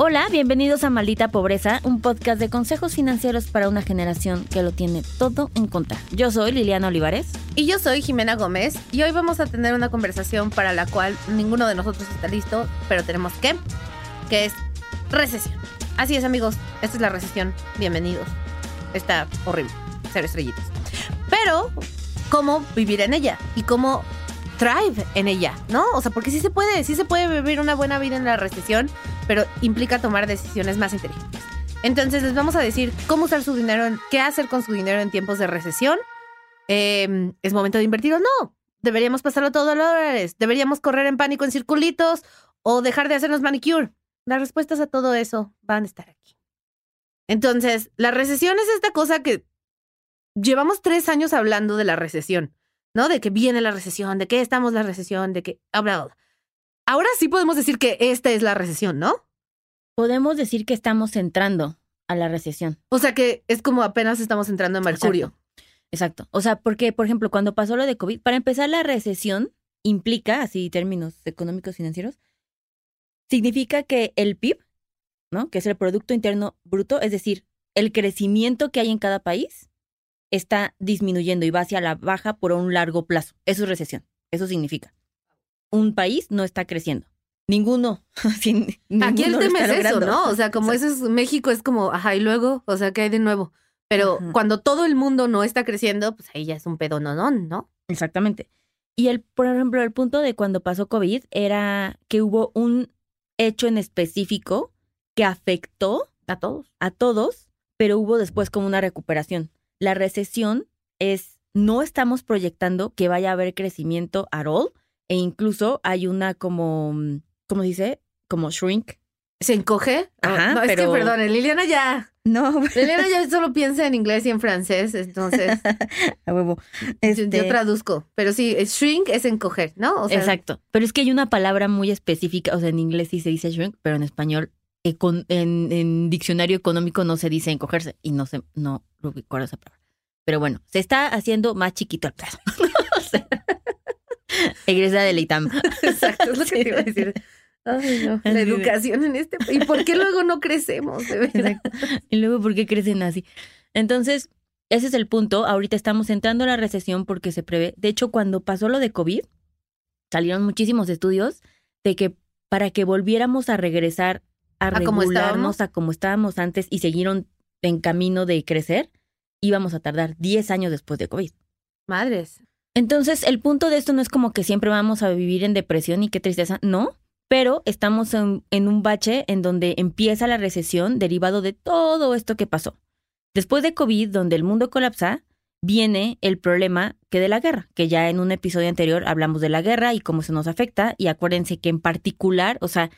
Hola, bienvenidos a Maldita Pobreza, un podcast de consejos financieros para una generación que lo tiene todo en contra. Yo soy Liliana Olivares. Y yo soy Jimena Gómez y hoy vamos a tener una conversación para la cual ninguno de nosotros está listo, pero tenemos que, que es recesión. Así es amigos, esta es la recesión, bienvenidos. Está horrible, ser estrellitos. Pero, ¿cómo vivir en ella? Y cómo thrive en ella, ¿no? O sea, porque sí se puede, sí se puede vivir una buena vida en la recesión, pero implica tomar decisiones más inteligentes. Entonces les vamos a decir cómo usar su dinero, qué hacer con su dinero en tiempos de recesión. Eh, ¿Es momento de invertir o no? ¿Deberíamos pasarlo todo a dólares? ¿Deberíamos correr en pánico en circulitos o dejar de hacernos manicure? Las respuestas a todo eso van a estar aquí. Entonces, la recesión es esta cosa que llevamos tres años hablando de la recesión, ¿no? De que viene la recesión, de que estamos la recesión, de que... Ahora sí podemos decir que esta es la recesión, ¿no? Podemos decir que estamos entrando a la recesión. O sea que es como apenas estamos entrando en Mercurio. Exacto. Exacto. O sea, porque, por ejemplo, cuando pasó lo de COVID, para empezar, la recesión implica, así términos económicos financieros, significa que el PIB, ¿no? Que es el Producto Interno Bruto, es decir, el crecimiento que hay en cada país, está disminuyendo y va hacia la baja por un largo plazo. Eso es recesión. Eso significa. Un país no está creciendo. Ninguno. Sin, Aquí ninguno el tema está es eso, logrando. ¿no? O sea, como eso es México, es como, ajá, y luego, o sea, ¿qué hay de nuevo? Pero cuando todo el mundo no está creciendo, pues ahí ya es un pedo, ¿no? ¿no? ¿no? Exactamente. Y el, por ejemplo, el punto de cuando pasó COVID era que hubo un hecho en específico que afectó A todos. a todos, pero hubo después como una recuperación. La recesión es, no estamos proyectando que vaya a haber crecimiento at all, e incluso hay una como, mm, ¿cómo se dice? Como shrink. ¿Se encoge? Ajá, no, es pero- que, perdón, Liliana ya. No, Liliana ya solo piensa en inglés y en francés, entonces a huevo. yo- Este, yo traduzco. Pero sí, es shrink es encoger, ¿no? O sea, Exacto. Pero es que hay una palabra muy específica, o sea, en inglés sí se dice shrink, pero en español, econ- en, en diccionario económico no se dice encogerse y no sé, no recuerdo esa palabra. Pero bueno, se está haciendo más chiquito el pedo. O sea, Egresa del ITAM. Exacto, es lo que Sí. te iba a decir. Ay, no. La educación en este. ¿Y por qué luego no crecemos? De verdad? Y luego, ¿por qué crecen así? Entonces, ese es el punto. Ahorita estamos entrando a la recesión porque se prevé. De hecho, cuando pasó lo de COVID, salieron muchísimos estudios de que para que volviéramos a regresar a ¿A regularnos a como estábamos antes y siguieron en camino de crecer, íbamos a tardar 10 años después de COVID. Madres. Entonces, el punto de esto no es como que siempre vamos a vivir en depresión y qué tristeza, no, pero estamos en, un bache en donde empieza la recesión derivado de todo esto que pasó. Después de COVID, donde el mundo colapsa, viene el problema que de la guerra, que ya en un episodio anterior hablamos de la guerra y cómo se nos afecta, y acuérdense que en particular, o sea,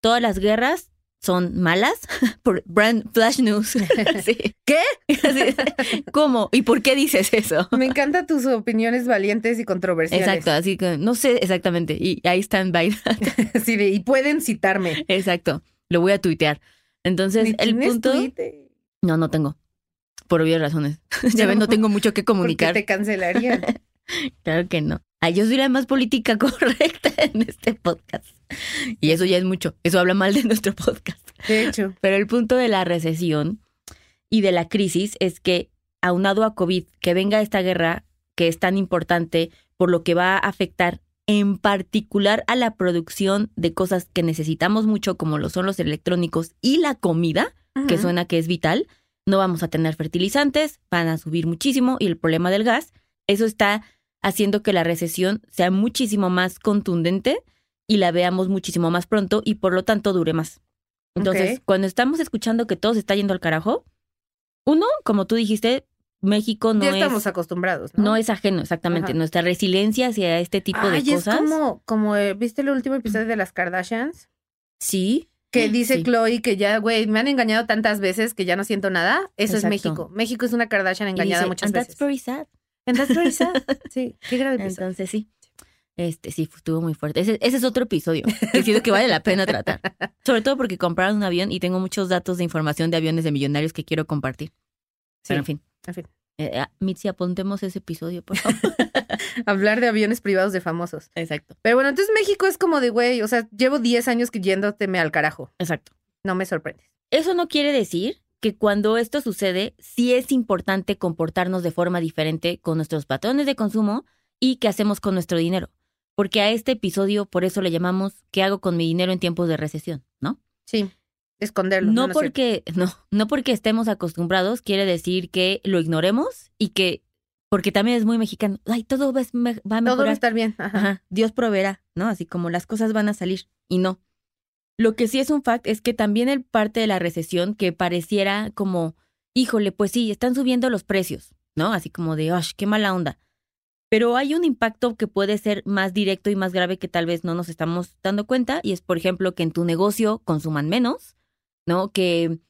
todas las guerras son malas por brand flash news. Sí. ¿Qué? ¿Cómo? ¿Y por qué dices eso? Me encantan tus opiniones valientes y controversiales. Exacto, así que no sé exactamente. Y ahí están by. Sí, y pueden citarme. Exacto. Lo voy a tuitear. Entonces, Ni el punto. Twitter, No, no tengo. Por obvias razones. ya ven, no tengo mucho que Porque comunicar. te cancelarían. Claro que no. Ay, yo soy la más política correcta en este podcast. Y eso ya es mucho. Eso habla mal de nuestro podcast. De hecho. Pero el punto de la recesión y de la crisis es que, aunado a COVID, que venga esta guerra que es tan importante por lo que va a afectar en particular a la producción de cosas que necesitamos mucho, como lo son los electrónicos y la comida, que suena que es vital, no vamos a tener fertilizantes, van a subir muchísimo y el problema del gas, eso está haciendo que la recesión sea muchísimo más contundente y la veamos muchísimo más pronto y por lo tanto dure más. Entonces, cuando estamos escuchando que todo se está yendo al carajo, uno, como tú dijiste, México no ya es estamos acostumbrados, ¿no? no es ajeno exactamente. Ajá. Nuestra resiliencia hacia este tipo Ay, de es cosas. como, como eh, ¿viste el último episodio de las Kardashians? Sí. Que dice Sí. Chloe que ya, güey, me han engañado tantas veces que ya no siento nada. Eso es. México. México es una Kardashian engañada dice, muchas "And veces. that's very sad. Very sad. Sí, qué grave episodio. Entonces sí. Este sí, estuvo muy fuerte. Ese, ese es otro episodio que siento que vale la pena tratar. Sobre todo porque compraron un avión y tengo muchos datos de información de aviones de millonarios que quiero compartir. Pero en fin. en fin. Eh, eh, Mitzi, apuntemos ese episodio, por favor. Hablar de aviones privados de famosos. exacto, Pero bueno, entonces México es como de, güey, o sea, llevo 10 años que yéndoteme al carajo. exacto. No me sorprendes. Eso no quiere decir que cuando esto sucede, sí es importante comportarnos de forma diferente con nuestros patrones de consumo y qué hacemos con nuestro dinero. Porque a este episodio, por eso le llamamos ¿Qué hago con mi dinero en tiempos de recesión? ¿No? Sí, esconderlo. No porque, no, no porque estemos acostumbrados, quiere decir que lo ignoremos y que, porque también es muy mexicano, ay, todo va, a me- va a Todo va a mejorar. estar bien. Ajá. Ajá, Dios proveerá, ¿no? Así como las cosas van a salir y no. Lo que sí es un fact es que también el parte de la recesión que pareciera como, híjole, pues sí, están subiendo los precios, ¿no? Así como de, ¡ay, qué mala onda! Pero hay un impacto que puede ser más directo y más grave que tal vez no nos estamos dando cuenta y es, por ejemplo, que en tu negocio consuman menos, ¿no? Que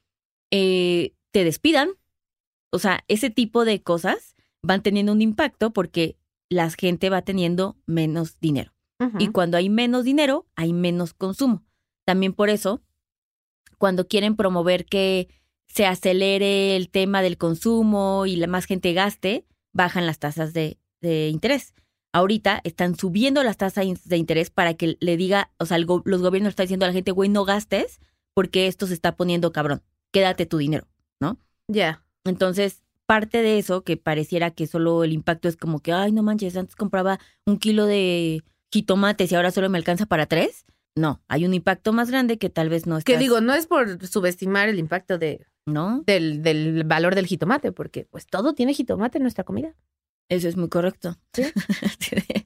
eh, te despidan. O sea, ese tipo de cosas van teniendo un impacto porque la gente va teniendo menos dinero. Y cuando hay menos dinero, hay menos consumo. También por eso, cuando quieren promover que se acelere el tema del consumo y la más gente gaste, bajan las tasas de, de interés. Ahorita están subiendo las tasas de interés para que le diga, o sea, el go- los gobiernos están diciendo a la gente, güey, no gastes porque esto se está poniendo cabrón. Quédate tu dinero. Ya. Entonces, parte de eso, que pareciera que solo el impacto es como que, ay, no manches, antes compraba un kilo de jitomates y ahora solo me alcanza para tres. No, hay un impacto más grande que tal vez no es Que digo, no es por subestimar el impacto de, ¿no? del, del valor del jitomate, porque pues todo tiene jitomate en nuestra comida. Eso es muy correcto. Sí.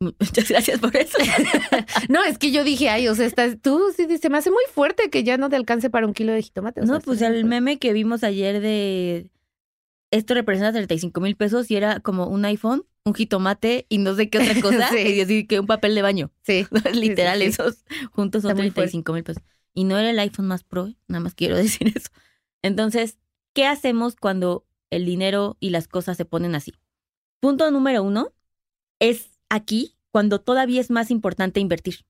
Muchas gracias por eso. No, es que yo dije, ay, o sea, estás, tú sí, se me hace muy fuerte que ya no te alcance para un kilo de jitomate. o No, sea, pues el fuerte. meme que vimos ayer de esto representa 35 mil pesos y era como un iPhone, un jitomate y no sé qué otra cosa. Sí. Y así que un papel de baño. Sí. Literal, sí. esos juntos son Está muy fuerte. 35 mil pesos. Y no era el iPhone más pro, nada más quiero decir eso. Entonces, ¿qué hacemos cuando el dinero y las cosas se ponen así? Punto número uno es aquí cuando todavía es más importante invertir.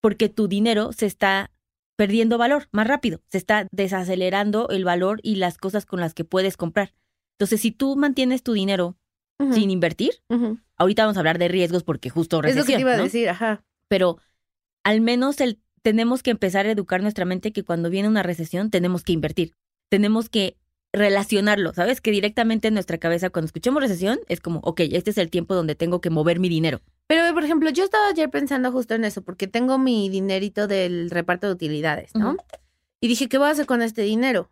Porque tu dinero se está perdiendo valor más rápido, se está desacelerando el valor y las cosas con las que puedes comprar. Entonces, si tú mantienes tu dinero sin invertir, ahorita vamos a hablar de riesgos porque justo Es recesión, lo que te iba a decir, ajá. pero al menos el, tenemos que empezar a educar nuestra mente que cuando viene una recesión tenemos que invertir, tenemos que relacionarlo, ¿sabes? Que directamente en nuestra cabeza cuando escuchemos recesión es como, ok, este es el tiempo donde tengo que mover mi dinero. Pero, por ejemplo, yo estaba ayer pensando justo en eso, porque tengo mi dinerito del reparto de utilidades, ¿no? Y dije, ¿qué voy a hacer con este dinero?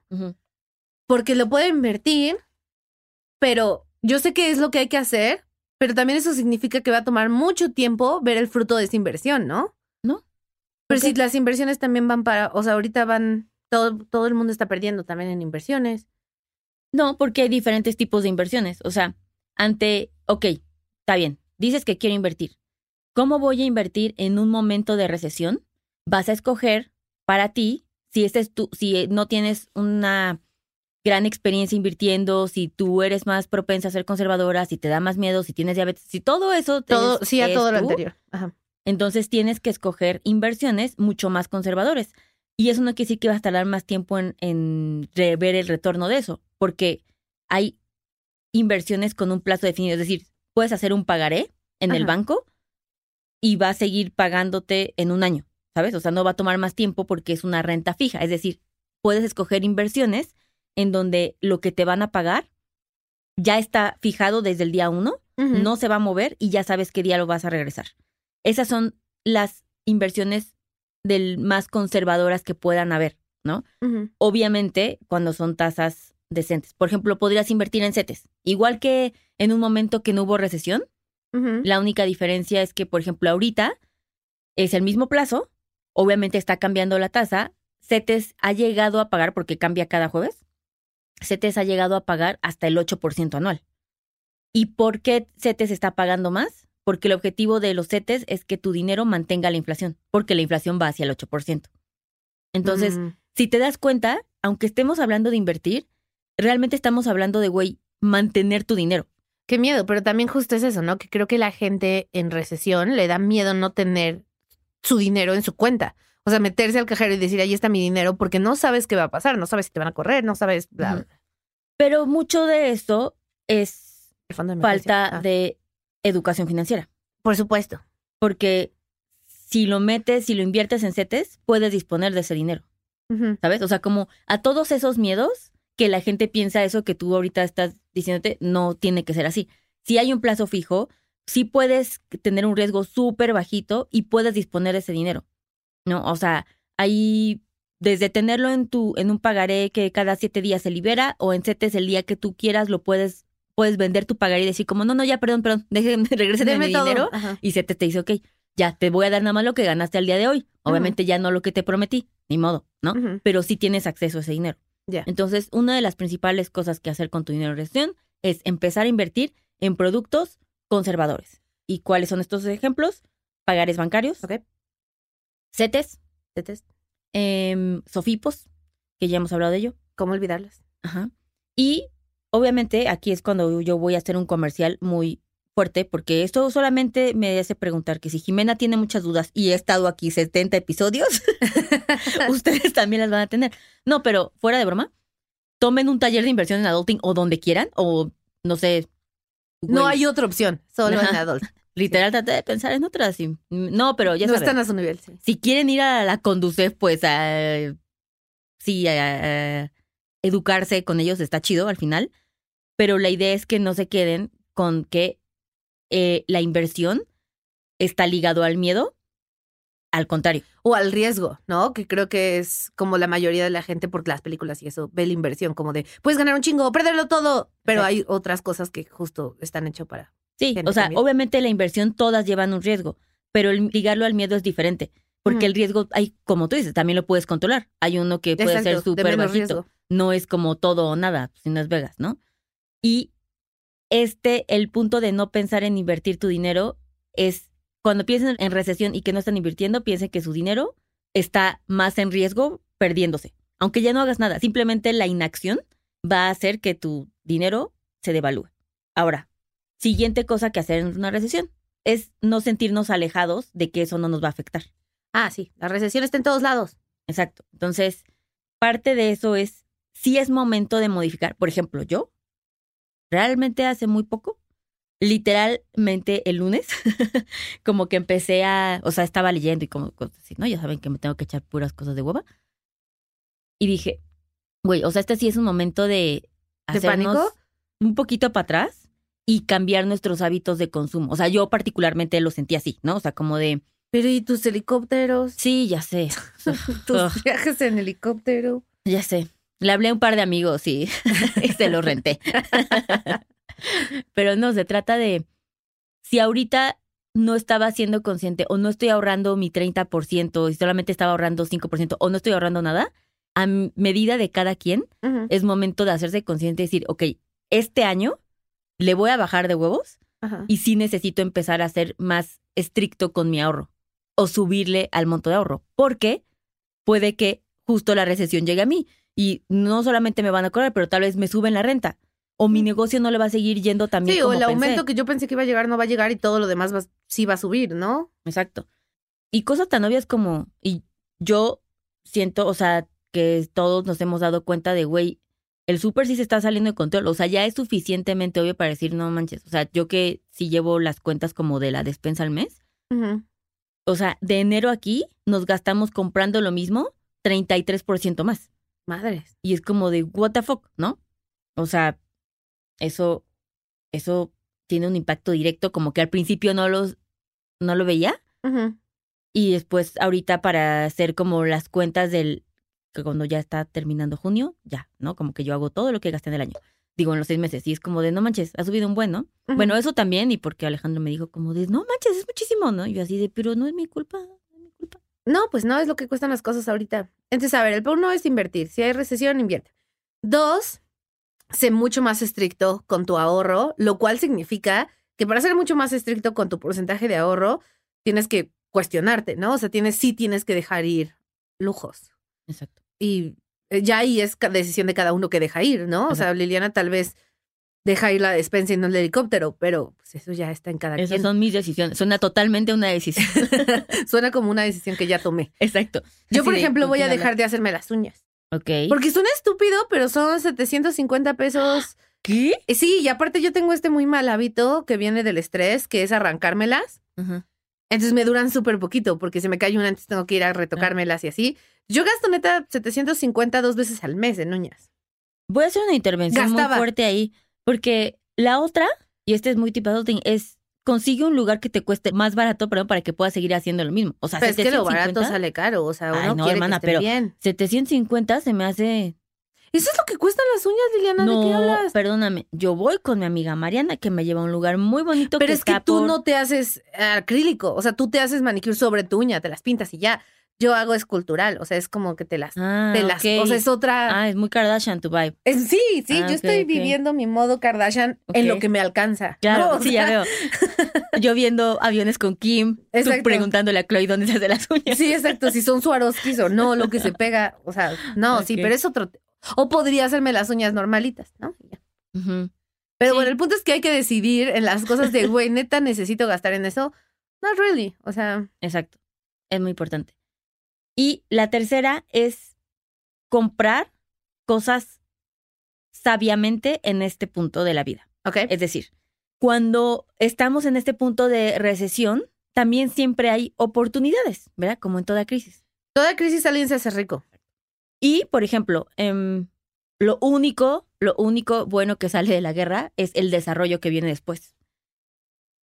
Porque lo puedo invertir, pero yo sé qué es lo que hay que hacer, pero también eso significa que va a tomar mucho tiempo ver el fruto de esa inversión, ¿no? ¿No? Pero si las inversiones también van para, o sea, ahorita van, todo, todo el mundo está perdiendo también en inversiones. No, porque hay diferentes tipos de inversiones. O sea, ante, ok, está bien, dices que quiero invertir. ¿Cómo voy a invertir en un momento de recesión? Vas a escoger para ti, si ese es tu, si no tienes una gran experiencia invirtiendo, si tú eres más propensa a ser conservadora, si te da más miedo, si tienes diabetes, si todo eso te Todo, sí, a todo lo anterior. Ajá. entonces tienes que escoger inversiones mucho más conservadores. Y eso no quiere decir que vas a tardar más tiempo en, en ver el retorno de eso, porque hay inversiones con un plazo definido. Es decir, puedes hacer un pagaré en el banco y va a seguir pagándote en un año, ¿sabes? O sea, no va a tomar más tiempo porque es una renta fija. Es decir, puedes escoger inversiones en donde lo que te van a pagar ya está fijado desde el día uno no se va a mover y ya sabes qué día lo vas a regresar. Esas son las inversiones del más conservadoras que puedan haber, ¿no? Obviamente, cuando son tasas decentes. Por ejemplo, podrías invertir en CETES. Igual que en un momento que no hubo recesión, la única diferencia es que, por ejemplo, ahorita es el mismo plazo, obviamente está cambiando la tasa. CETES ha llegado a pagar, porque cambia cada jueves, CETES ha llegado a pagar hasta el 8% anual. ¿Y por qué CETES está pagando más? Porque el objetivo de los CETES es que tu dinero mantenga la inflación, porque la inflación va hacia el 8%. Entonces, si te das cuenta, aunque estemos hablando de invertir, realmente estamos hablando de, güey, mantener tu dinero. Qué miedo, pero también justo es eso, ¿no? Que creo que la gente en recesión le da miedo no tener su dinero en su cuenta. O sea, meterse al cajero y decir, ahí está mi dinero, porque no sabes qué va a pasar, no sabes si te van a correr, no sabes, bla. Pero mucho de eso es El fondo de emergencia. falta Ah, de educación financiera. Por supuesto. Porque si lo metes, si lo inviertes en CETES, puedes disponer de ese dinero. ¿sabes? O sea, como a todos esos miedos que la gente piensa eso que tú ahorita estás diciéndote, no tiene que ser así. Si hay un plazo fijo, sí puedes tener un riesgo súper bajito y puedes disponer de ese dinero, ¿no? O sea, ahí desde tenerlo en tu en un pagaré que cada siete días se libera o en CETES el día que tú quieras lo puedes puedes vender tu pagaré y decir como no no ya perdón perdón déjenme regresen mi todo. dinero Ajá. y CETES te dice ok ya te voy a dar nada más lo que ganaste al día de hoy obviamente ya no lo que te prometí ni modo no pero sí tienes acceso a ese dinero entonces una de las principales cosas que hacer con tu dinero de gestión es empezar a invertir en productos conservadores y cuáles son estos ejemplos pagares bancarios Ok. CETES Tetes, em, Sofipos, que ya hemos hablado de ello. ¿Cómo olvidarlas? Ajá. Y obviamente aquí es cuando yo voy a hacer un comercial muy fuerte, porque esto solamente me hace preguntar que si Jimena tiene muchas dudas y he estado aquí 70 episodios, ustedes también las van a tener. No, pero fuera de broma, tomen un taller de inversión en adulting o donde quieran, o no sé. No hay otra opción, solo Ajá. en adult. Literal, traté de pensar en otras. y- no, pero ya no saben. están a su nivel, sí. Si quieren ir a la Conducef, pues a, sí, a, a educarse con ellos está chido al final. Pero la idea es que no se queden con que eh, la inversión está ligado al miedo. Al contrario. O al riesgo, ¿no? Que creo que es como la mayoría de la gente, por las películas y eso, ve la inversión como de, puedes ganar un chingo, o perderlo todo. Pero Exacto. hay otras cosas que justo están hechas para. Sí, o sea, obviamente la inversión todas llevan un riesgo, pero el ligarlo al miedo es diferente. Porque el riesgo, hay, como tú dices, también lo puedes controlar. Hay uno que puede ser Exacto, súper bajito. riesgo. no es como todo o nada, si no es Vegas, ¿no? Y este, el punto de no pensar en invertir tu dinero es cuando piensen en recesión y que no están invirtiendo, piensen que su dinero está más en riesgo perdiéndose. Aunque ya no hagas nada, simplemente la inacción va a hacer que tu dinero se devalúe. Ahora, siguiente cosa que hacer en una recesión es no sentirnos alejados de que eso no nos va a afectar. Ah, sí, la recesión está en todos lados. Exacto. Entonces, parte de eso es, si es momento de modificar. Por ejemplo, yo, realmente hace muy poco, literalmente el lunes, como que empecé a, o sea, estaba leyendo y como cosas así, ¿no? Ya saben que me tengo que echar puras cosas de hueva. Y dije, güey, o sea, este sí es un momento de ¿De hacernos pánico? un poquito para atrás y cambiar nuestros hábitos de consumo. O sea, yo particularmente lo sentí así, ¿no? O sea, como de, Pero ¿y tus helicópteros? sí, ya sé. Tus viajes en helicóptero. Ya sé. Le hablé a un par de amigos y, y se lo renté. Pero no, se trata de si ahorita no estaba siendo consciente o no estoy ahorrando mi 30% y solamente estaba ahorrando 5% o no estoy ahorrando nada, a medida de cada quien es momento de hacerse consciente y decir, ok, este año le voy a bajar de huevos ajá. y sí necesito empezar a ser más estricto con mi ahorro o subirle al monto de ahorro, porque puede que justo la recesión llegue a mí y no solamente me van a cobrar, pero tal vez me suben la renta o mi negocio no le va a seguir yendo también Sí, o el pensé. aumento que yo pensé que iba a llegar no va a llegar y todo lo demás va- sí va a subir, ¿no? Exacto. Y cosas tan obvias como, y yo siento, o sea, que todos nos hemos dado cuenta de, güey, el súper sí se está saliendo de control. O sea, ya es suficientemente obvio para decir, no manches. O sea, yo que sí llevo las cuentas como de la despensa al mes, o sea, de enero aquí nos gastamos comprando lo mismo 33% más. Madres. Y es como de, what the fuck, ¿no? O sea, eso, eso tiene un impacto directo, como que al principio no los, no lo veía. Y después, ahorita, para hacer como las cuentas del. Que cuando ya está terminando junio, ya, ¿no? Como que yo hago todo lo que gasté en el año. Digo, en los seis meses. Y es como de, no manches, ha subido un buen, ¿no? Bueno, eso también, y porque Alejandro me dijo como de, no manches, es muchísimo, ¿no? Y yo así de, pero no es mi culpa, no es mi culpa. No, pues no, es lo que cuestan las cosas ahorita. Entonces, a ver, el uno es invertir. Si hay recesión, invierte. Dos, sé mucho más estricto con tu ahorro, lo cual significa que para ser mucho más estricto con tu porcentaje de ahorro, tienes que cuestionarte, ¿no? O sea, tienes, sí tienes que dejar ir lujos. Exacto. Y eh, ya ahí es decisión de cada uno que deja ir, ¿no? O sea, Liliana tal vez deja ir la despensa y no el helicóptero, pero pues eso ya está en cada Esas quien. son mis decisiones. Suena totalmente una decisión. Suena como una decisión que ya tomé. Exacto. Yo, Así por ejemplo, ¿con voy a dejar de hacerme las uñas. Ok. Porque suena estúpido, pero son 750 pesos. ¿Qué? Eh, Sí, y aparte yo tengo este muy mal hábito que viene del estrés, que es arrancármelas. Ajá. Entonces me duran súper poquito porque se me cae una, entonces tengo que ir a retocármelas y así. Yo gasto neta 750 dos veces al mes en uñas. Voy a hacer una intervención Gastaba. muy fuerte ahí, porque la otra, y este es muy tipo adulting, es consigue un lugar que te cueste más barato, perdón, para que puedas seguir haciendo lo mismo. O sea, Pero es que lo 750, barato sale caro, o sea, uno Ay, no, quiere hermana, que esté pero- bien. 750 se me hace... Eso es lo que cuestan las uñas, Liliana, ¿de qué No, hablas? perdóname. Yo voy con mi amiga Mariana, que me lleva a un lugar muy bonito. Pero que es que tú por- no te haces acrílico, o sea, tú te haces manicure sobre tu uña, te las pintas y ya. Yo hago escultural, o sea, es como que te las, Ah, te las, o sea, es otra. Ah, es muy Kardashian tu vibe. Es- sí, sí, Ah, yo estoy viviendo mi modo Kardashian en lo que me alcanza. Claro, ¿no? Sí, sea, ya veo. Yo viendo aviones con Kim, tú preguntándole a Chloe dónde se hace las uñas. Sí, exacto, si son Swarovskis o no, lo que se pega, o sea, no, sí, pero es otro. O podría hacerme las uñas normalitas, ¿no? Pero Sí. bueno, el punto es que hay que decidir en las cosas de, güey, neta, necesito gastar en eso. Not really, o sea, Exacto. Es muy importante. Y la tercera es comprar cosas sabiamente en este punto de la vida. ok. Es decir, cuando estamos en este punto de recesión, también siempre hay oportunidades, ¿verdad? Como en toda crisis. Toda crisis alguien se hace rico. Y, por ejemplo, em, lo único, lo único bueno que sale de la guerra es el desarrollo que viene después.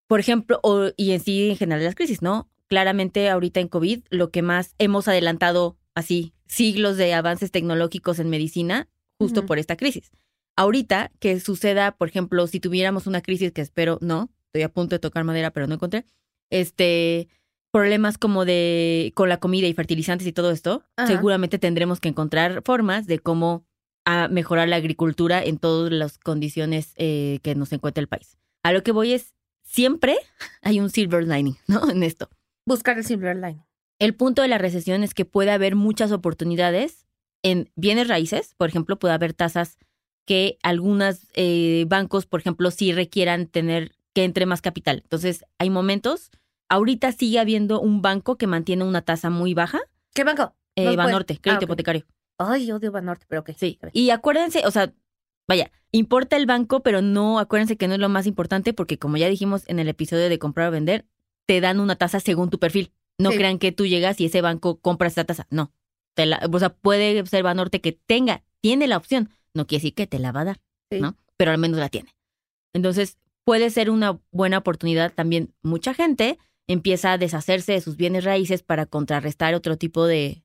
Por ejemplo, o- y en sí, en general, las crisis, ¿no? Claramente, ahorita en COVID, lo que más hemos adelantado, así, siglos de avances tecnológicos en medicina, justo por esta crisis. Ahorita, que suceda, por ejemplo, si tuviéramos una crisis, que espero no, estoy a punto de tocar madera, pero no encontré, este, problemas como de con la comida y fertilizantes y todo esto, Ajá. seguramente tendremos que encontrar formas de cómo ah, mejorar la agricultura en todas las condiciones eh, que nos encuentra el país. A lo que voy es, siempre hay un silver lining, ¿no? En esto. Buscar el silver line. El punto de la recesión es que puede haber muchas oportunidades en bienes raíces, por ejemplo, puede haber tasas que algunos bancos, por ejemplo, sí requieran tener que entre más capital. Entonces, hay momentos, ahorita sigue habiendo un banco que mantiene una tasa muy baja, ¿Qué banco? eh, No. Banorte, crédito Ah, hipotecario. Ay, odio Banorte, pero ok. Sí, y acuérdense, o sea, vaya, importa el banco, pero no, acuérdense que no es lo más importante porque como ya dijimos en el episodio de comprar o vender, te dan una tasa según tu perfil. No Sí. crean que tú llegas y ese banco compra esa tasa. No. Te la- o sea, puede ser Banorte que tenga, tiene la opción. No quiere decir que te la va a dar, Sí. ¿no? Pero al menos la tiene. Entonces, puede ser una buena oportunidad también. Mucha gente empieza a deshacerse de sus bienes raíces para contrarrestar otro tipo de,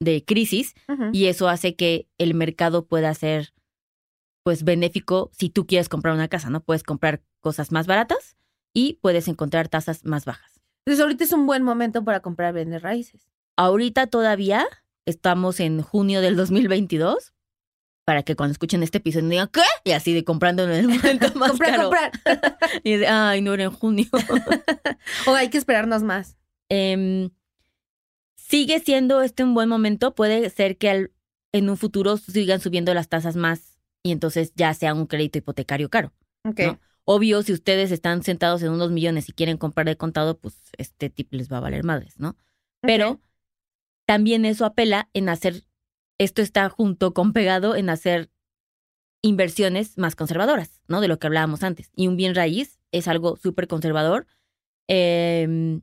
de crisis y eso hace que el mercado pueda ser pues benéfico si tú quieres comprar una casa, ¿no? Puedes comprar cosas más baratas y puedes encontrar tasas más bajas. Entonces ahorita es un buen momento para comprar bienes raíces. Ahorita todavía estamos en junio del 2022 para que cuando escuchen este episodio digan ¿qué? Y así de comprando en el momento más comprar, caro. comprar. Y de, ay, no era en junio. o hay que esperarnos más. Em, sigue siendo este un buen momento. Puede ser que al- en un futuro sigan subiendo las tasas más y entonces ya sea un crédito hipotecario caro. Ok. ¿no? Obvio, si ustedes están sentados en unos millones y quieren comprar de contado, pues este tip les va a valer madres, ¿no? Pero también eso apela en hacer, esto está junto con pegado en hacer inversiones más conservadoras, ¿no? De lo que hablábamos antes. Y un bien raíz es algo súper conservador eh,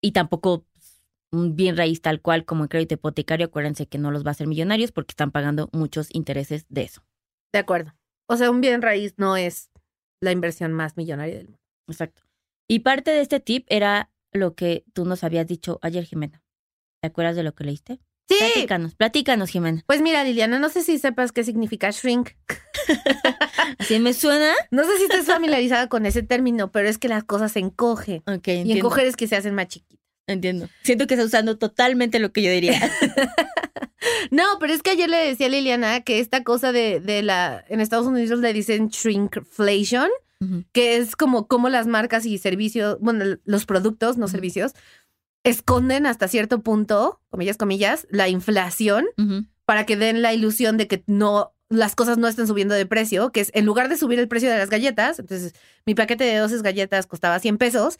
y tampoco pues, un bien raíz tal cual como el crédito hipotecario, acuérdense que no los va a hacer millonarios porque están pagando muchos intereses de eso. De acuerdo. O sea, un bien raíz no es la inversión más millonaria del mundo. Exacto. Y parte de este tip era lo que tú nos habías dicho ayer, Jimena. ¿Te acuerdas de lo que leíste? Sí. Platícanos, platícanos, Jimena. Pues mira, Liliana, no sé si sepas qué significa shrink. Así me suena. No sé si estás familiarizada con ese término, pero es que las cosas se encogen. Ok, Y entiendo. encoger es que se hacen más chiquitas. Entiendo. Siento que estás usando totalmente lo que yo diría. No, pero es que ayer le decía a Liliana que esta cosa de, de la. En Estados Unidos le dicen shrinkflation, Ujú. que es como, como las marcas y servicios, bueno, los productos, no servicios, esconden hasta cierto punto, comillas, comillas, la inflación para que den la ilusión de que no las cosas no estén subiendo de precio, que es en lugar de subir el precio de las galletas, entonces mi paquete de 12 galletas costaba 100 pesos,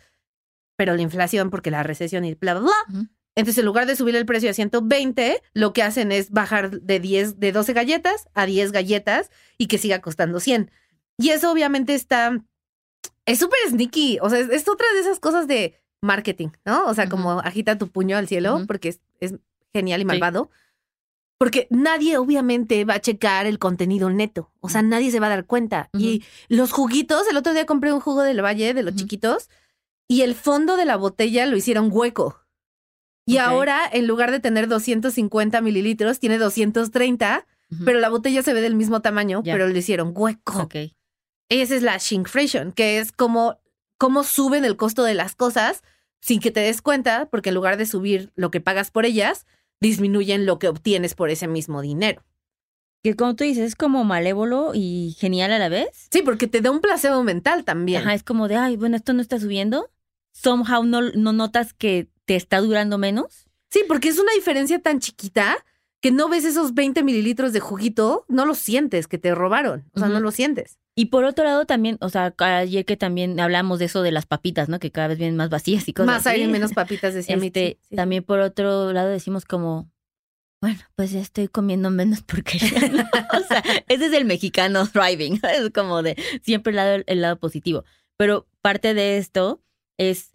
pero la inflación porque la recesión y bla bla bla. Entonces, en lugar de subir el precio a 120, lo que hacen es bajar de 10 de 12 galletas a 10 galletas y que siga costando 100. Y eso obviamente está es súper sneaky, o sea, es, es otra de esas cosas de marketing, ¿no? O sea, como agita tu puño al cielo, porque es, es genial y Sí. malvado. Porque nadie obviamente va a checar el contenido neto. O sea, nadie se va a dar cuenta. Y los juguitos, el otro día compré un jugo del valle de los chiquitos y el fondo de la botella lo hicieron hueco. Y ahora, en lugar de tener 250 mililitros, tiene 230, Ujú. pero la botella se ve del mismo tamaño, pero lo hicieron hueco. Ok. Esa es la shrinkflation, que es como cómo suben el costo de las cosas sin que te des cuenta, porque en lugar de subir lo que pagas por ellas, disminuyen lo que obtienes por ese mismo dinero. Que como tú dices, es como malévolo y genial a la vez. Sí, porque te da un placebo mental también. Ajá, es como de, ay, bueno, esto no está subiendo. Somehow no, no notas que te está durando menos. Sí, porque es una diferencia tan chiquita que no ves esos 20 mililitros de juguito, no lo sientes que te robaron. O sea, no lo sientes. Y por otro lado también, o sea, ayer que también hablamos de eso de las papitas, ¿no? Que cada vez vienen más vacías y cosas Más así. aire, menos papitas, decía Este. Sí, también por otro lado decimos como, bueno, pues ya estoy comiendo menos porquería. ¿no? o sea, ese es el mexicano thriving. Es como de siempre el lado, el lado positivo. Pero parte de esto es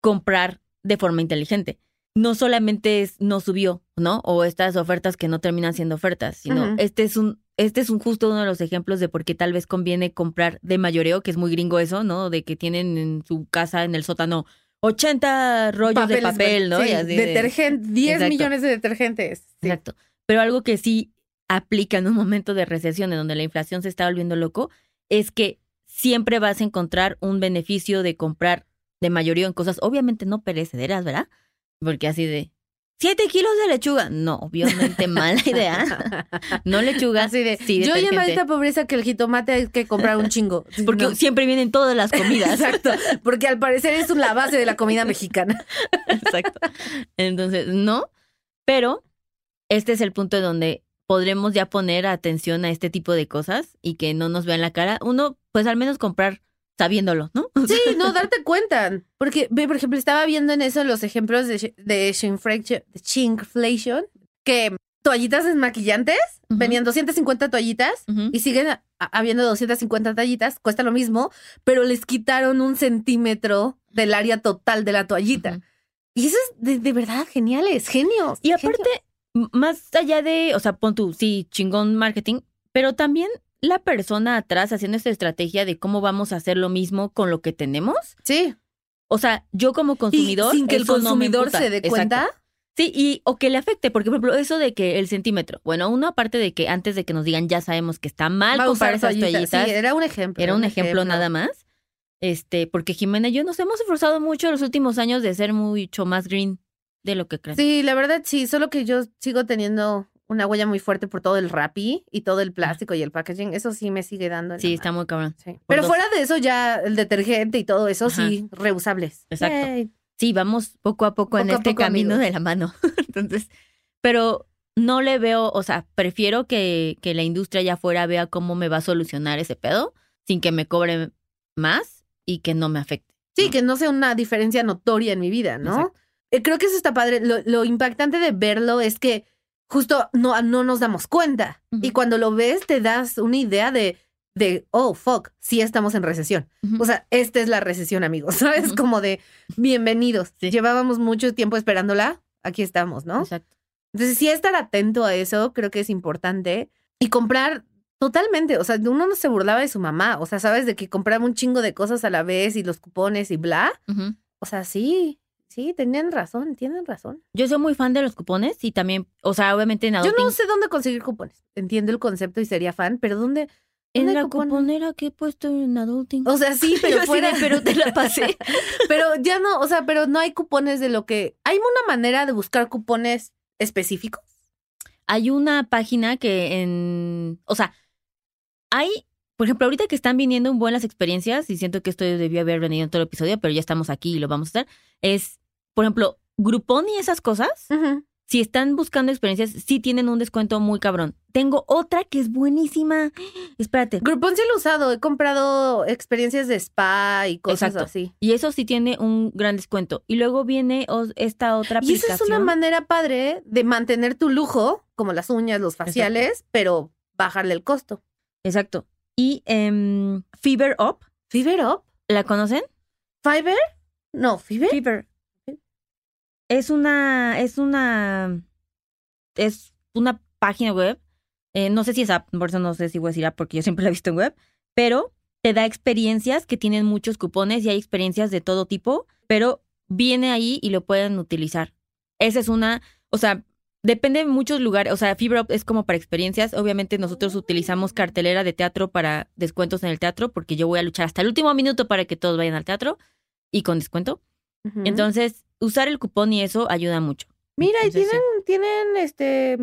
comprar de forma inteligente. No solamente es no subió, ¿no? O estas ofertas que no terminan siendo ofertas, sino este es un este es un justo uno de los ejemplos de por qué tal vez conviene comprar de mayoreo, que es muy gringo eso, ¿no? De que tienen en su casa en el sótano 80 rollos de papel, ¿no? sí, de- detergente, 10 Exacto. millones de detergentes. Sí. Exacto. Pero algo que sí aplica en un momento de recesión en donde la inflación se está volviendo loco es que siempre vas a encontrar un beneficio de comprar de mayoría en cosas, obviamente no perecederas, ¿verdad? Porque así de, ¿siete kilos de lechuga? No, obviamente mala idea. No lechuga, Así de, sí, yo pobreza que el jitomate hay que comprar un chingo. Porque No. siempre vienen todas las comidas. Exacto, porque al parecer es la base de la comida mexicana. Exacto. Entonces, no, pero este es el punto en donde podremos ya poner atención a este tipo de cosas y que no nos vean la cara. Uno, pues al menos comprar sabiéndolo, ¿no? Sí, no, darte cuenta. Porque, ve, por ejemplo, estaba viendo en eso los ejemplos de, de shrinkflation, que toallitas desmaquillantes, Ujú. venían 250 toallitas y siguen a- habiendo 250 toallitas, cuesta lo mismo, pero les quitaron un centímetro del área total de la toallita. Y eso es de, de verdad geniales, genios. Y genios. aparte, más allá de, o sea, pon tú, sí, chingón marketing, pero también la persona atrás haciendo esta estrategia de cómo vamos a hacer lo mismo con lo que tenemos. Sí. O sea, yo como Y consumidor. sin que el no consumidor se dé Exacto. cuenta. Sí, y o que le afecte, porque por ejemplo, eso de que el centímetro, bueno, uno aparte de que antes de que nos digan ya sabemos que está mal Va comprar esas toallitas. toallitas, Sí, era un ejemplo. era un ejemplo, nada más. Este, porque Jimena y yo nos hemos esforzado mucho en los últimos años de ser mucho más green de lo que creen. Sí, la verdad sí, solo que yo sigo teniendo una huella muy fuerte por todo el Rappi y todo el plástico y el packaging. Eso sí me sigue dando. Sí, está muy cabrón. Sí. Pero dos. fuera de eso ya el detergente y todo eso Ajá. sí, reusables. Exacto. Yay. Sí, vamos poco a poco, en a este poco, camino amigos. de la mano. Entonces, pero no le veo, o sea, prefiero que, que la industria allá afuera vea cómo me va a solucionar ese pedo sin que me cobre más y que no me afecte. Sí, ¿no? que no sea una diferencia notoria en mi vida, ¿no? Exacto. Eh, Creo que eso está padre. Lo, lo impactante de verlo es que justo no, no nos damos cuenta. Y cuando lo ves, te das una idea de, de oh, fuck, sí estamos en recesión. O sea, esta es la recesión, amigos, ¿sabes? Como de bienvenidos. Sí. Llevábamos mucho tiempo esperándola, aquí estamos, ¿no? Exacto. Entonces, sí estar atento a eso, creo que es importante. Y comprar totalmente, o sea, uno no se burlaba de su mamá, o sea, sabes de que compraba un chingo de cosas a la vez y los cupones y bla. O sea, sí, sí, tenían razón, tienen razón. Yo soy muy fan de los cupones y también, o sea, obviamente en Yo Adulting, no sé dónde conseguir cupones. Entiendo el concepto y sería fan, pero ¿dónde? en ¿dónde la hay cupones? cuponera que he puesto en Adulting. O sea, sí, pero Yo fuera. de, pero te la pasé. pero ya no, o sea, pero no hay cupones de lo que. ¿Hay una manera de buscar cupones específicos? Hay una página que en, o sea, hay, por ejemplo, ahorita que están viniendo un buen las experiencias, y siento que esto debió haber venido en todo el episodio, pero ya estamos aquí y lo vamos a hacer, es, por ejemplo, Groupon y esas cosas, si están buscando experiencias, sí tienen un descuento muy cabrón. Tengo otra que es buenísima. Espérate. Groupon sí lo he usado, he comprado experiencias de spa y cosas Exacto. así. Y eso sí tiene un gran descuento. Y luego viene esta otra Y aplicación. esa es una manera padre de mantener tu lujo, como las uñas, los faciales, pero bajarle el costo. Exacto. Y em, Fever Up, Fiverr Up, ¿la conocen? Fiverr, No, Fiverr. Fiverr. Es una, es una, es una página web. eh, no sé si es app, por eso no sé si voy a decir app porque yo siempre la he visto en web, pero te da experiencias que tienen muchos cupones y hay experiencias de todo tipo, pero viene ahí y lo pueden utilizar. Esa es una, o sea, depende de muchos lugares, o sea, Fibra es como para experiencias. Obviamente nosotros utilizamos cartelera de teatro para descuentos en el teatro porque yo voy a luchar hasta el último minuto para que todos vayan al teatro y con descuento. Entonces, usar el cupón y eso ayuda mucho. Mira, y tienen, tienen este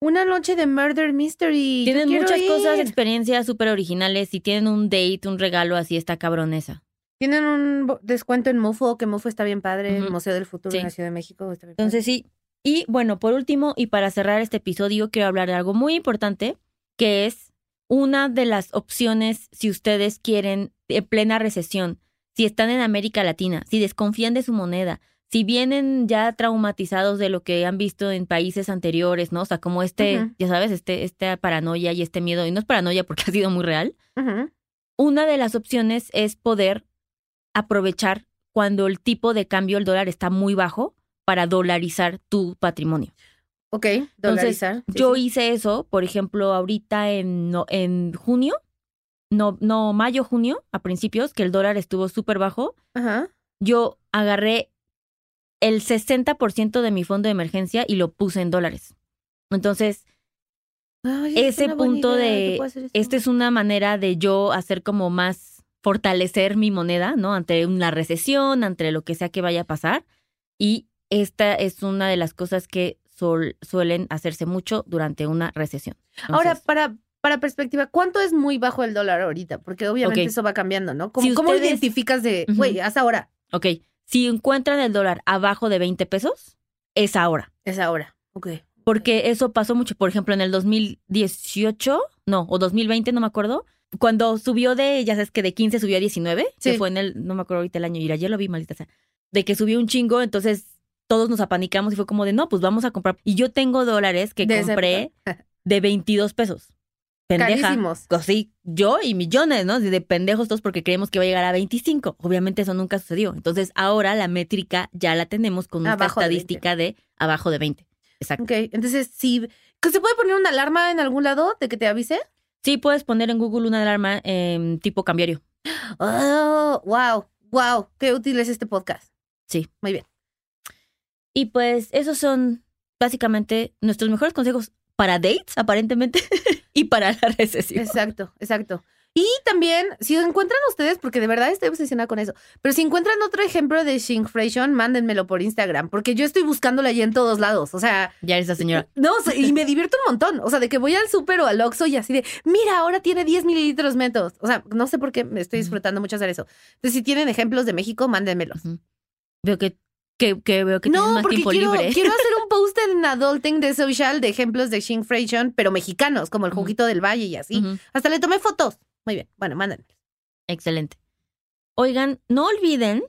una noche de murder mystery. Tienen muchas cosas, experiencias súper originales y tienen un date, un regalo así, está cabronesa. Tienen un descuento en Mufo, que Mufo está bien padre, el. Museo del Futuro Sí. en la Ciudad de México. Está bien Entonces sí. Y bueno, por último, y para cerrar este episodio, quiero hablar de algo muy importante, que es una de las opciones si ustedes quieren en plena recesión, si están en América Latina, si desconfían de su moneda, si vienen ya traumatizados de lo que han visto en países anteriores, ¿no? O sea, como este, ya sabes, este, esta paranoia y este miedo, y no es paranoia porque ha sido muy real, una de las opciones es poder aprovechar cuando el tipo de cambio, el dólar, está muy bajo para dolarizar tu patrimonio. Ok, Entonces, dolarizar. sí, yo sí. hice eso, por ejemplo, ahorita en, en junio, no, no, mayo, junio, a principios, que el dólar estuvo súper bajo, Ajá. yo agarré el 60% de mi fondo de emergencia y lo puse en dólares. Entonces, Ay, ese punto de- esta es una manera de yo hacer como más fortalecer mi moneda, ¿no? Ante una recesión, ante lo que sea que vaya a pasar. Y esta es una de las cosas que sol- suelen hacerse mucho durante una recesión. Ahora, para, para perspectiva, ¿cuánto es muy bajo el dólar ahorita? Porque obviamente eso va cambiando, ¿no? ¿Cómo, Si cómo ustedes- identificas de, güey, haz ahora? ok, si encuentran el dólar abajo de 20 pesos, es ahora. Es ahora. Ok. Porque eso pasó mucho, por ejemplo, en el 2018, no, o 2020, no me acuerdo, cuando subió de, ya sabes que de 15 subió a 19, Sí. que fue en el, no me acuerdo ahorita el año, y ayer lo vi, maldita sea, de que subió un chingo, entonces todos nos apanicamos y fue como de, no, pues vamos a comprar. Y yo tengo dólares que De compré de 22 pesos. Pendeja. Carísimos. Pues sí, yo y millones, ¿no? De pendejos todos porque creemos que va a llegar a 25. Obviamente eso nunca sucedió. Entonces ahora la métrica ya la tenemos con una Abajo de 20. estadística de abajo de 20. Exacto. Ok, entonces sí. ¿que ¿Se puede poner una alarma en algún lado de que te avise? Sí, puedes poner en Google una alarma tipo cambiario. Oh, wow, wow. Qué útil es este podcast. Sí. Muy bien. Y pues esos son básicamente nuestros mejores consejos para dates, aparentemente, y para la recesión. Exacto, exacto. Y también, si encuentran ustedes, porque de verdad estoy obsesionada con eso, pero si encuentran otro ejemplo de shrinkflation, mándenmelo por Instagram, porque yo estoy buscándolo allí en todos lados. O sea, Ya eres la señora. no, y me divierto un montón. O sea, de que voy al súper o al Oxxo y así de, mira, ahora tiene 10 mililitros menos. O sea, no sé por qué me estoy disfrutando mucho hacer eso. Entonces, si tienen ejemplos de México, mándenmelos. Veo que, que, que veo que tienes No, más porque tiempo quiero, libre. quiero hacer un post en Adulting de Social de ejemplos de shrinkflation, pero mexicanos, como el juguito del valle y así. Hasta le tomé fotos. Muy bien. Bueno, mándenme. Excelente. Oigan, no olviden,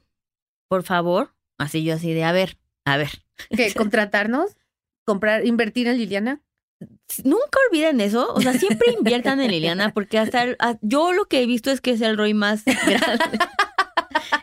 por favor, así yo así de, a ver, a ver, ¿Qué? ¿Contratarnos? ¿Comprar, invertir en Liliana? nunca olviden eso, o sea, siempre inviertan en Liliana, porque hasta el- yo lo que he visto es que es el ROI más grande.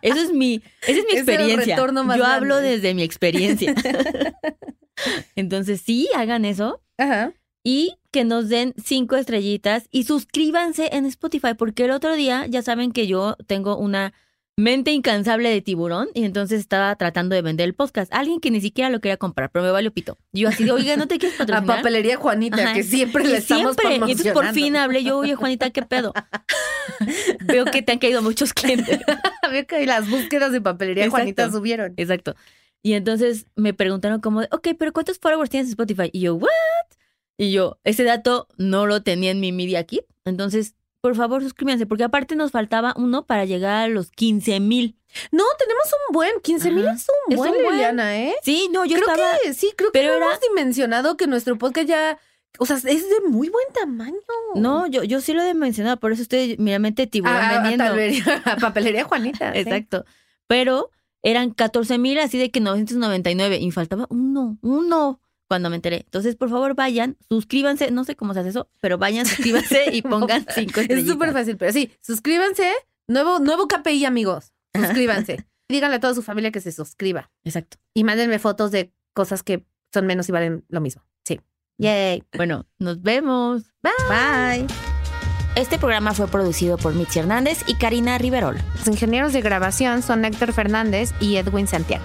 Eso es mi, esa es mi experiencia. yo hablo desde mi experiencia. Entonces, sí, hagan eso Ajá. y que nos den cinco estrellitas y suscríbanse en Spotify, porque el otro día ya saben que yo tengo una mente incansable de tiburón y entonces estaba tratando de vender el podcast. Alguien que ni siquiera lo quería comprar, pero me valió pito. Yo así de, oiga, ¿no te quieres A patrocinar? Papelería Juanita, Ajá. que siempre le estamos siempre. Y entonces por fin hablé yo, oye, Juanita, ¿qué pedo? Veo que te han caído muchos clientes. Veo que las búsquedas de Papelería Exacto. Juanita subieron. Exacto. Y entonces me preguntaron como, de, ok, pero ¿cuántos followers tienes en Spotify? Y yo, ¿what? Y yo, ese dato no lo tenía en mi Media Kit. Entonces, por favor, suscríbanse, porque aparte nos faltaba uno para llegar a los 15 mil. No, tenemos un buen. 15 mil es un Es buen, un buen. Liliana, ¿eh? Sí, no, yo creo estaba... que sí, creo que pero era- hemos dimensionado que nuestro podcast ya. O sea, es de muy buen tamaño. No, yo, yo sí lo he mencionado, por eso estoy meramente tiburón a, a, vendiendo. Papelería- a Papelería Juanita. sí. Exacto. Pero eran 14 mil, así de que 999. Y faltaba uno, uno, cuando me enteré. Entonces, por favor, vayan, suscríbanse. No sé cómo se hace eso, pero vayan, suscríbanse y pongan cinco Es súper fácil, pero sí, suscríbanse. Nuevo, nuevo KPI, amigos. Suscríbanse. díganle a toda su familia que se suscriba. Exacto. Y mándenme fotos de cosas que son menos y valen lo mismo. Sí. Yay. Bueno, nos vemos. Bye. Este programa fue producido por Mitzi Hernández y Karina Riverol. Los ingenieros de grabación son Héctor Fernández y Edwin Santiago.